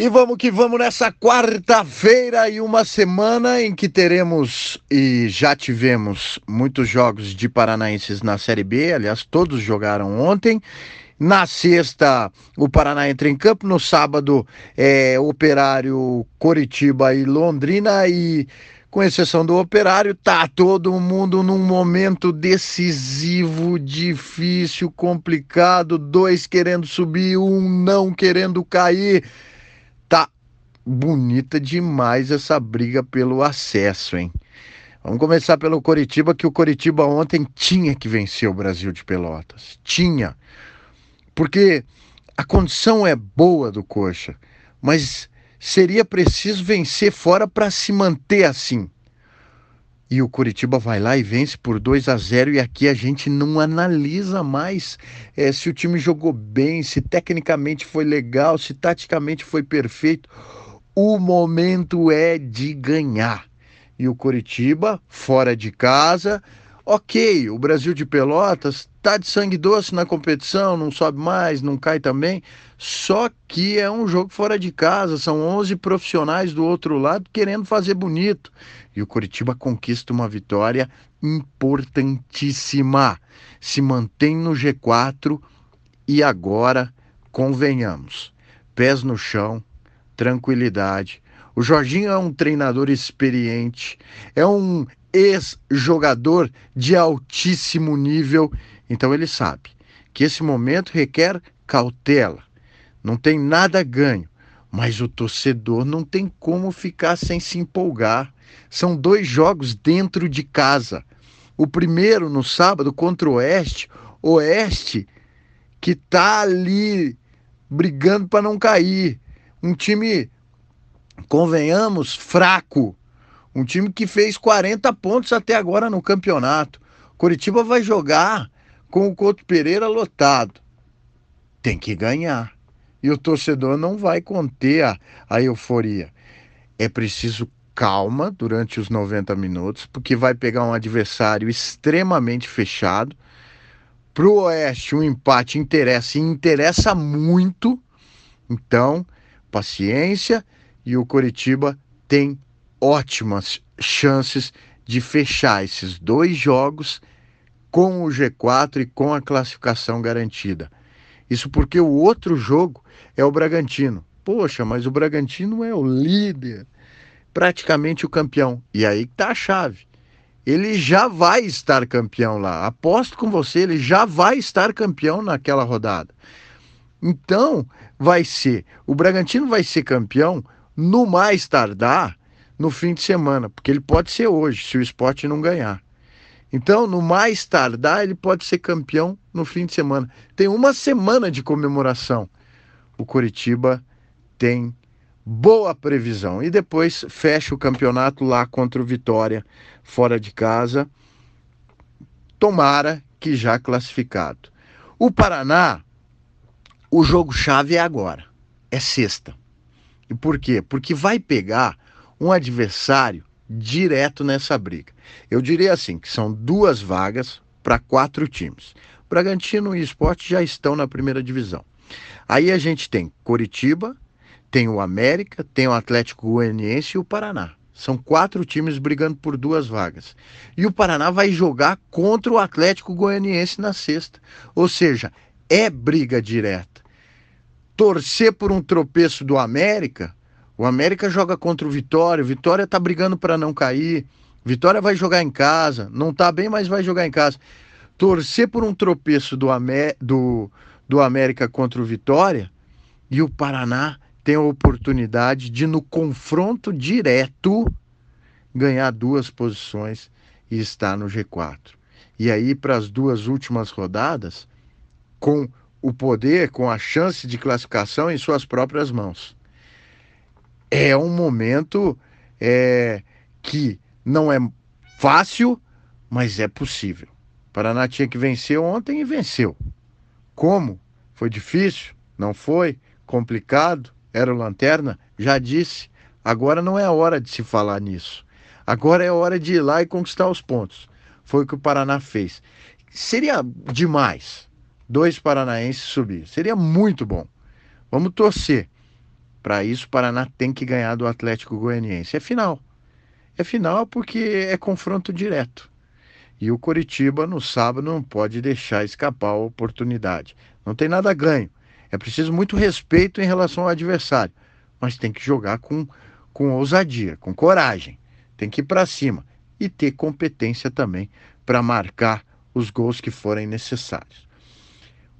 E vamos que vamos nessa quarta-feira e uma semana em que teremos e já tivemos muitos jogos de paranaenses na Série B, aliás, todos jogaram ontem. Na sexta, o Paraná entra em campo. No sábado, é Operário, Coritiba e Londrina. E, com exceção do Operário, tá todo mundo num momento decisivo, difícil, complicado. Dois querendo subir, um não querendo cair bonita demais essa briga pelo acesso, hein? Vamos começar pelo Coritiba, que o Coritiba ontem tinha que vencer o Brasil de Pelotas. Tinha. Porque a condição é boa do Coxa, mas seria preciso vencer fora para se manter assim. E o Curitiba vai lá e vence por 2 a 0 e aqui a gente não analisa mais é, se o time jogou bem, se tecnicamente foi legal, se taticamente foi perfeito. O momento é de ganhar. E o Coritiba, fora de casa, ok, o Brasil de Pelotas tá de sangue doce na competição, não sobe mais, não cai também. Só que é um jogo fora de casa, são 11 profissionais do outro lado querendo fazer bonito. E o Coritiba conquista uma vitória importantíssima. Se mantém no G4 e agora, convenhamos, pés no chão, tranquilidade. O Jorginho é um treinador experiente, é um ex-jogador de altíssimo nível, então ele sabe que esse momento requer cautela. Não tem nada ganho, mas o torcedor não tem como ficar sem se empolgar. São dois jogos dentro de casa. O primeiro no sábado contra o Oeste, Oeste que tá ali brigando para não cair um time, convenhamos, fraco. Um time que fez 40 pontos até agora no campeonato. Curitiba vai jogar com o Couto Pereira lotado. Tem que ganhar. E o torcedor não vai conter a, a euforia. É preciso calma durante os 90 minutos, porque vai pegar um adversário extremamente fechado. Para o Oeste, um empate interessa e interessa muito. Então, paciência e o Coritiba tem ótimas chances de fechar esses dois jogos com o G4 e com a classificação garantida. Isso porque o outro jogo é o Bragantino. Poxa, mas o Bragantino é o líder, praticamente o campeão. E aí está a chave. Ele já vai estar campeão lá. Aposto com você, ele já vai estar campeão naquela rodada. Então, vai ser, o Bragantino vai ser campeão no mais tardar no fim de semana, porque ele pode ser hoje, se o esporte não ganhar. Então, no mais tardar, ele pode ser campeão no fim de semana. Tem uma semana de comemoração. O Curitiba tem boa previsão. E depois fecha o campeonato lá contra o Vitória, fora de casa. Tomara que já classificado. O Paraná o jogo-chave é agora, é sexta. E por quê? Porque vai pegar um adversário direto nessa briga. Eu diria assim, que são duas vagas para quatro times. Bragantino e Esporte já estão na primeira divisão. Aí a gente tem Coritiba, tem o América, tem o Atlético Goianiense e o Paraná. São quatro times brigando por duas vagas. E o Paraná vai jogar contra o Atlético Goianiense na sexta. Ou seja, é briga direta torcer por um tropeço do América, o América joga contra o Vitória, o Vitória tá brigando para não cair, Vitória vai jogar em casa, não tá bem, mas vai jogar em casa. Torcer por um tropeço do, Amé do, do América contra o Vitória e o Paraná tem a oportunidade de, no confronto direto, ganhar duas posições e estar no G4. E aí, para as duas últimas rodadas, com o poder com a chance de classificação em suas próprias mãos. É um momento é, que não é fácil, mas é possível. O Paraná tinha que vencer ontem e venceu. Como? Foi difícil? Não foi? Complicado? Era o lanterna? Já disse. Agora não é hora de se falar nisso. Agora é hora de ir lá e conquistar os pontos. Foi o que o Paraná fez. Seria demais dois paranaenses subir. Seria muito bom. Vamos torcer Para isso, o Paraná tem que ganhar do Atlético Goianiense. É final. É final porque é confronto direto. E o Coritiba, no sábado, não pode deixar escapar a oportunidade. Não tem nada ganho. É preciso muito respeito em relação ao adversário. Mas tem que jogar com, com ousadia, com coragem. Tem que ir para cima. E ter competência também para marcar os gols que forem necessários.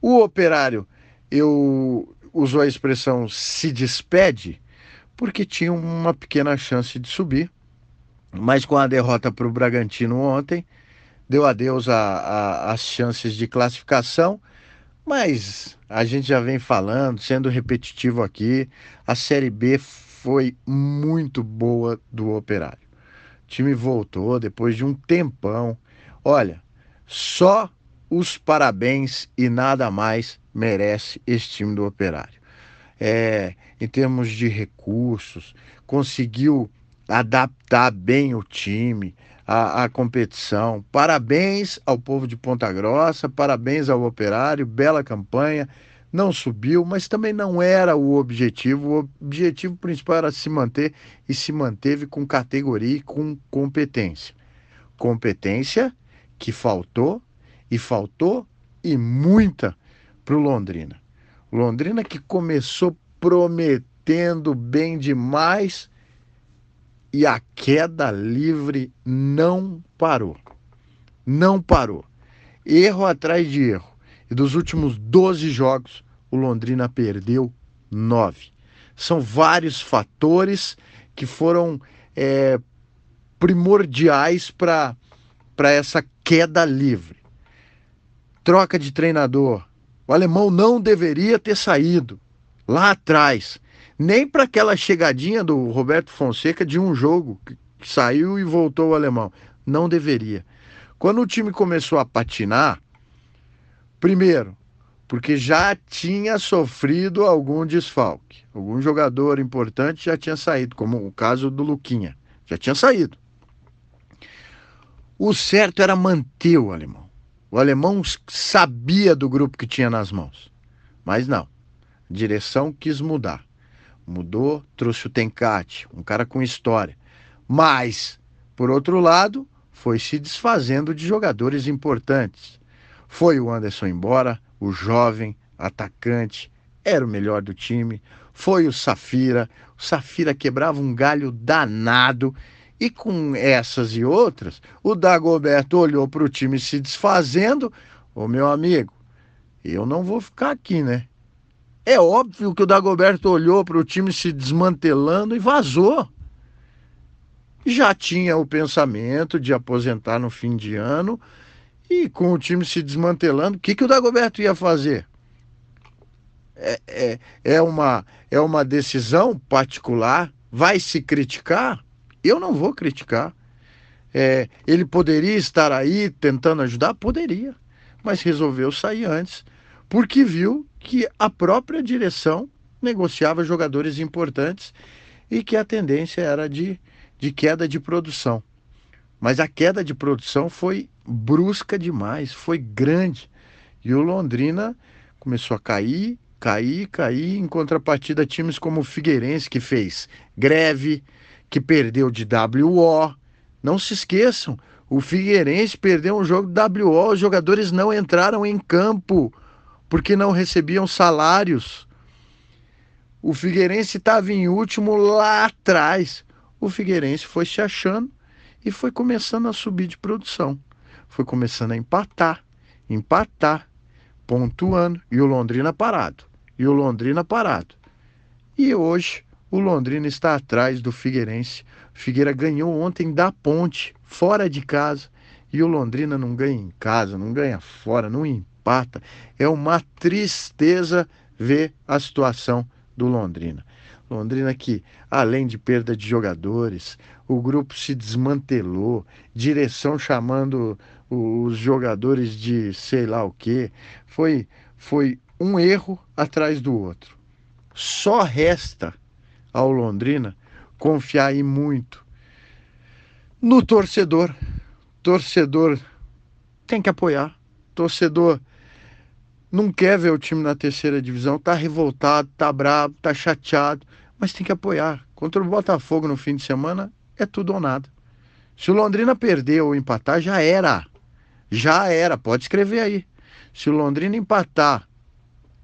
O operário, eu usou a expressão se despede, porque tinha uma pequena chance de subir, mas com a derrota para o Bragantino ontem, deu adeus às chances de classificação. Mas a gente já vem falando, sendo repetitivo aqui, a Série B foi muito boa do Operário. O time voltou depois de um tempão. Olha, só os parabéns e nada mais merece esse time do Operário. É, em termos de recursos, conseguiu adaptar bem o time à, à competição. Parabéns ao povo de Ponta Grossa, parabéns ao Operário, bela campanha. Não subiu, mas também não era o objetivo. O objetivo principal era se manter e se manteve com categoria e com competência. Competência que faltou e faltou e muita para o Londrina. Londrina que começou prometendo bem demais e a queda livre não parou. Não parou. Erro atrás de erro. E dos últimos 12 jogos, o Londrina perdeu nove. São vários fatores que foram é, primordiais para essa queda livre troca de treinador. O alemão não deveria ter saído lá atrás. Nem para aquela chegadinha do Roberto Fonseca de um jogo que saiu e voltou o alemão. Não deveria. Quando o time começou a patinar, primeiro, porque já tinha sofrido algum desfalque. Algum jogador importante já tinha saído, como o caso do Luquinha. Já tinha saído. O certo era manter o alemão. O alemão sabia do grupo que tinha nas mãos, mas não. A direção quis mudar. Mudou, trouxe o Tencate, um cara com história. Mas, por outro lado, foi se desfazendo de jogadores importantes. Foi o Anderson embora, o jovem, atacante, era o melhor do time. Foi o Safira. O Safira quebrava um galho danado e com essas e outras, o Dagoberto olhou para o time se desfazendo. Ô meu amigo, eu não vou ficar aqui, né? É óbvio que o Dagoberto olhou para o time se desmantelando e vazou. Já tinha o pensamento de aposentar no fim de ano e com o time se desmantelando, o que, que o Dagoberto ia fazer? É, é, é, uma, é uma decisão particular? Vai se criticar? Eu não vou criticar. É, ele poderia estar aí tentando ajudar? Poderia, mas resolveu sair antes, porque viu que a própria direção negociava jogadores importantes e que a tendência era de, de queda de produção. Mas a queda de produção foi brusca demais, foi grande. E o Londrina começou a cair, cair, cair, em contrapartida times como o Figueirense, que fez greve, que perdeu de WO. Não se esqueçam, o Figueirense perdeu um jogo de WO, os jogadores não entraram em campo porque não recebiam salários. O Figueirense estava em último lá atrás. O Figueirense foi se achando e foi começando a subir de produção. Foi começando a empatar, empatar, pontuando. E o Londrina parado. E o Londrina parado. E hoje o Londrina está atrás do Figueirense. Figueira ganhou ontem da Ponte, fora de casa. E o Londrina não ganha em casa, não ganha fora, não empata. É uma tristeza ver a situação do Londrina. Londrina que, além de perda de jogadores, o grupo se desmantelou, direção chamando os jogadores de sei lá o que. Foi, foi um erro atrás do outro. Só resta ao Londrina confiar e muito no torcedor. Torcedor tem que apoiar. Torcedor não quer ver o time na terceira divisão, tá revoltado, tá bravo, tá chateado, mas tem que apoiar. Contra o Botafogo no fim de semana é tudo ou nada. Se o Londrina perder ou empatar, já era. Já era, pode escrever aí. Se o Londrina empatar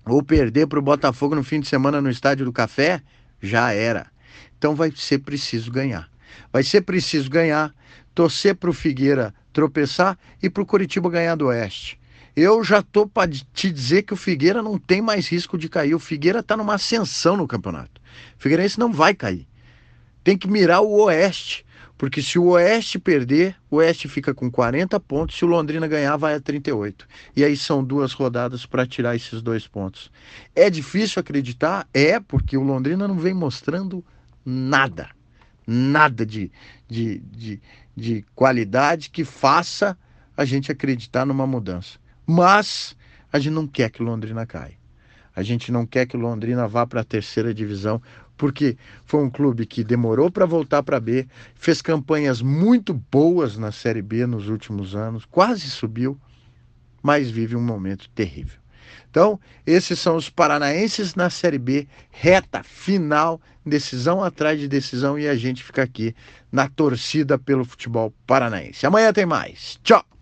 ou perder para o Botafogo no fim de semana no Estádio do Café, já era. Então vai ser preciso ganhar. Vai ser preciso ganhar, torcer para o Figueira tropeçar e para o Curitiba ganhar do Oeste. Eu já tô para te dizer que o Figueira não tem mais risco de cair. O Figueira está numa ascensão no campeonato. O Figueirense não vai cair. Tem que mirar o Oeste. Porque se o Oeste perder, o Oeste fica com 40 pontos. Se o Londrina ganhar, vai a 38. E aí são duas rodadas para tirar esses dois pontos. É difícil acreditar? É, porque o Londrina não vem mostrando nada. Nada de, de, de, de qualidade que faça a gente acreditar numa mudança. Mas a gente não quer que Londrina caia. A gente não quer que Londrina vá para a terceira divisão, porque foi um clube que demorou para voltar para B, fez campanhas muito boas na Série B nos últimos anos, quase subiu, mas vive um momento terrível. Então, esses são os paranaenses na Série B, reta final, decisão atrás de decisão, e a gente fica aqui na torcida pelo futebol paranaense. Amanhã tem mais. Tchau!